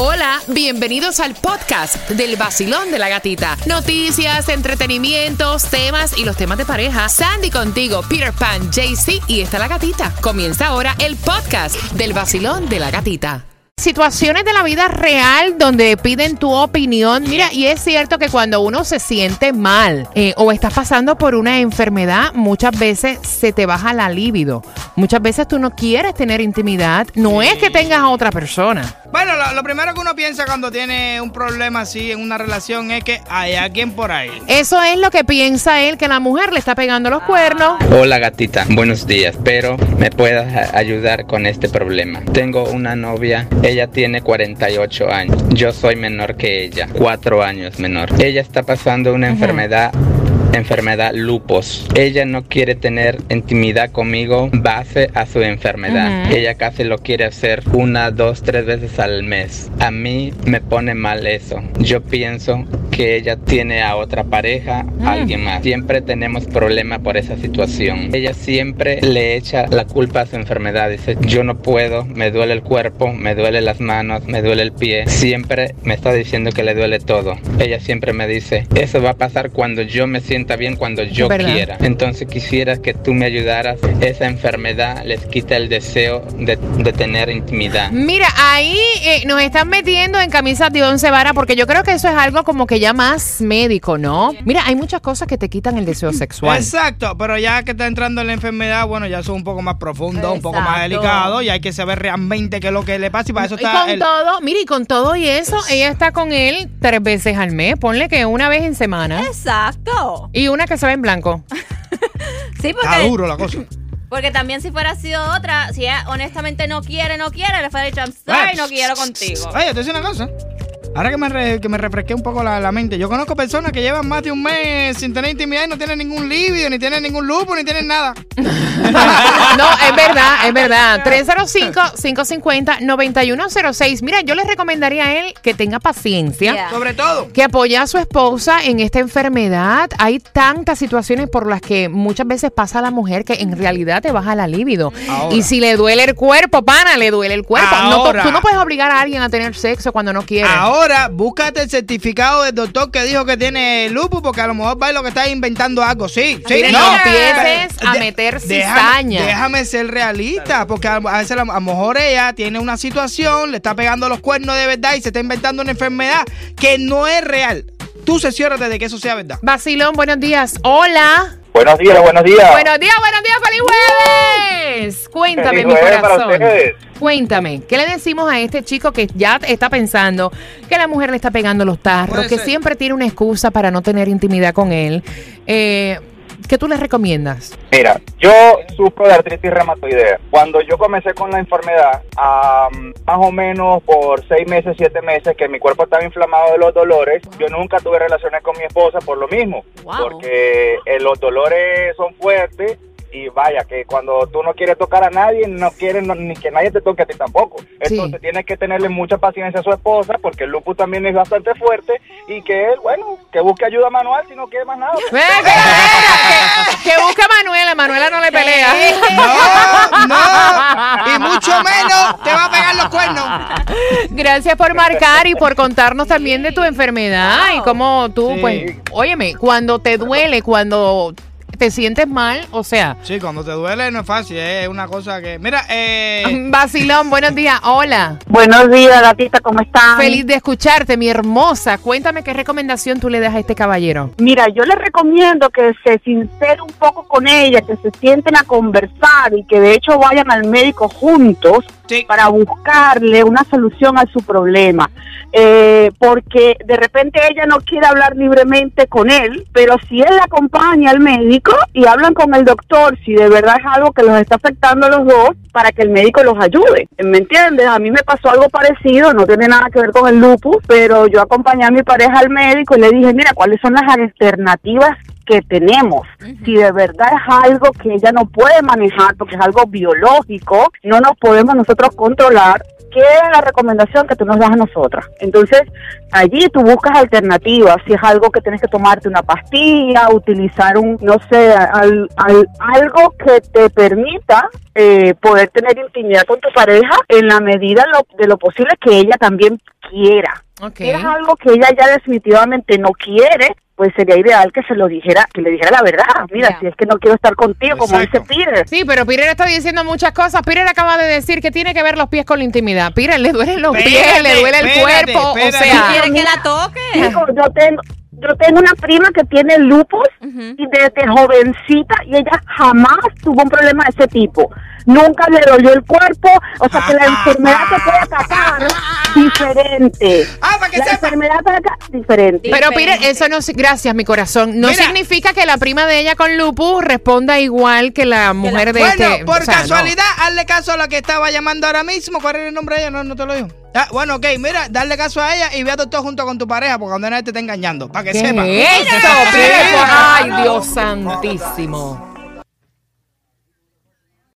Hola, bienvenidos al podcast del vacilón de la gatita. Noticias, entretenimientos, temas y los temas de pareja. Sandy contigo, Peter Pan, JC y está la gatita. Comienza ahora el podcast del vacilón de la gatita. Situaciones de la vida real donde piden tu opinión. Mira, y es cierto que cuando uno se siente mal eh, o estás pasando por una enfermedad, muchas veces se te baja la libido. Muchas veces tú no quieres tener intimidad. No es que tengas a otra persona. Bueno, lo, lo primero que uno piensa cuando tiene un problema así en una relación es que hay alguien por ahí. Eso es lo que piensa él, que la mujer le está pegando los cuernos. Hola gatita, buenos días. Espero me puedas ayudar con este problema. Tengo una novia, ella tiene 48 años. Yo soy menor que ella, 4 años menor. Ella está pasando una enfermedad enfermedad lupus. Ella no quiere tener intimidad conmigo base a su enfermedad. Ujú. Ella casi lo quiere hacer una, dos, tres veces al mes. A mí me pone mal eso. Yo pienso que ella tiene a otra pareja, a alguien más. Siempre tenemos problemas por esa situación. Ella siempre le echa la culpa a su enfermedad. Dice, yo no puedo, me duele el cuerpo, me duele las manos, me duele el pie. Siempre me está diciendo que le duele todo. Ella siempre me dice, eso va a pasar cuando yo me sienta bien, cuando yo ¿Verdad? quiera. Entonces quisiera que tú me ayudaras. Esa enfermedad les quita el deseo de, de tener intimidad. Mira, ahí eh, nos están metiendo en camisas de once varas porque yo creo que eso es algo como que ya más médico, ¿no? Mira, hay muchas cosas que te quitan el deseo sexual. Exacto, pero ya que está entrando en la enfermedad, bueno, ya es un poco más profundo, un poco más delicado y hay que saber realmente qué es lo que le pasa y para eso Y está con el... todo, mira, y con todo y eso, ella está con él tres veces al mes. Ponle que una vez en semana. Exacto. Y una que se ve en blanco. Sí, Está porque, duro la cosa. porque también si fuera sido otra, si ella honestamente no quiere, no quiere, le fuera dicho, I'm sorry, no quiero contigo. Oye, te decir una cosa. Ahora que me, re- que me refresqué un poco la, la mente, yo conozco personas que llevan más de un mes sin tener intimidad y no tienen ningún libido, ni tienen ningún lupo, ni tienen nada. No, es verdad, es verdad. 305-550-9106. Mira, yo le recomendaría a él que tenga paciencia. Yeah. Sobre todo. que apoya a su esposa en esta enfermedad. Hay tantas situaciones por las que muchas veces pasa la mujer que en realidad te baja la libido. Ahora. Y si le duele el cuerpo, pana, le duele el cuerpo. No, tú no puedes obligar a alguien a tener sexo cuando no quiere. Ahora, búscate el certificado del doctor que dijo que tiene lupus, porque a lo mejor va y lo que está inventando algo. Sí, sí, Mira, no empieces a meter cizaña. Déjame ser realista, porque a, a veces a lo mejor ella tiene una situación, le está pegando los cuernos de verdad y se está inventando una enfermedad que no es real. Tú se de que eso sea verdad. Basilón, buenos días. Hola. Buenos días, buenos días. Buenos días, buenos días, feliz jueves. Cuéntame, Feliz mi jueves corazón. Cuéntame, ¿qué le decimos a este chico que ya está pensando que la mujer le está pegando los tarros, Puede que ser. siempre tiene una excusa para no tener intimidad con él? Eh, ¿Qué tú le recomiendas? Mira, yo sufro de artritis reumatoidea. Cuando yo comencé con la enfermedad, am, más o menos por seis meses, siete meses, que mi cuerpo estaba inflamado de los dolores, yo nunca tuve relaciones con mi esposa por lo mismo. Wow. Porque eh, los dolores son fuertes y vaya, que cuando tú no quieres tocar a nadie, no quieres no- ni que nadie te toque a ti tampoco. Entonces tienes que tenerle mucha paciencia a su esposa, porque el lupus también es bastante fuerte y que él, bueno, que busque ayuda manual si no quiere más nada. Que, que- que busca a Manuela, Manuela no le pelea. No, no. Y mucho menos te va a pegar los cuernos. Gracias por marcar y por contarnos también de tu enfermedad y cómo tú, Sí. pues, óyeme, cuando te duele, cuando te sientes mal, o sea, Sí, cuando te duele no es fácil, es una cosa que... Mira, eh... Basilón, buenos días, hola. Buenos días, gatita, ¿cómo están? Feliz de escucharte, mi hermosa. Cuéntame qué recomendación tú le das a este caballero. Mira, yo le recomiendo que se sincere un poco con ella, que se sienten a conversar y que de hecho vayan al médico juntos Sí. para buscarle una solución a su problema. Eh, porque de repente ella no quiere hablar libremente con él, pero si él la acompaña al médico y hablan con el doctor, si de verdad es algo que los está afectando a los dos, para que el médico los ayude. ¿Me entiendes? A mí me pasó algo parecido, no tiene nada que ver con el lupus, pero yo acompañé a mi pareja al médico y le dije, mira, ¿cuáles son las alternativas que tenemos. Si de verdad es algo que ella no puede manejar porque es algo biológico, no nos podemos nosotros controlar, ¿qué es la recomendación que tú nos das a nosotras? Entonces, allí tú buscas alternativas, si es algo que tienes que tomarte una pastilla, utilizar un, no sé, al- al- algo que te permita eh, poder tener intimidad con tu pareja en la medida lo- de lo posible que ella también quiera. Ok. Si es algo que ella ya definitivamente no quiere, pues sería ideal que se lo dijera, que le dijera la verdad. Mira, si es que no quiero estar contigo, como dice. Peter. Sí, pero Peter está diciendo muchas cosas. Peter acaba de decir que tiene que ver los pies con la intimidad. Peter, le duelen los pies, le duele el cuerpo. O sea, ¿Quiere que la toque? Digo, yo tengo, yo tengo una prima que tiene lupus y desde jovencita y ella jamás tuvo un problema de ese tipo. Nunca le dolió el cuerpo, o sea que la enfermedad te puede atacar diferente. Ah, para que La sepa. enfermedad ataca diferente. Pero. Peter, eso no, gracias, mi corazón. No Mira. significa que la prima de ella con lupus responda igual que la mujer de Bueno, este. por o sea, no. casualidad, hazle caso a la que estaba llamando ahora mismo. ¿Cuál era el nombre de ella? No, no te lo digo. Ah, bueno, ok, mira, darle caso a ella y ve a todo junto con tu pareja, porque cuando nadie te está engañando, para que ¿Qué sepa. es eso? Ay, Dios santísimo.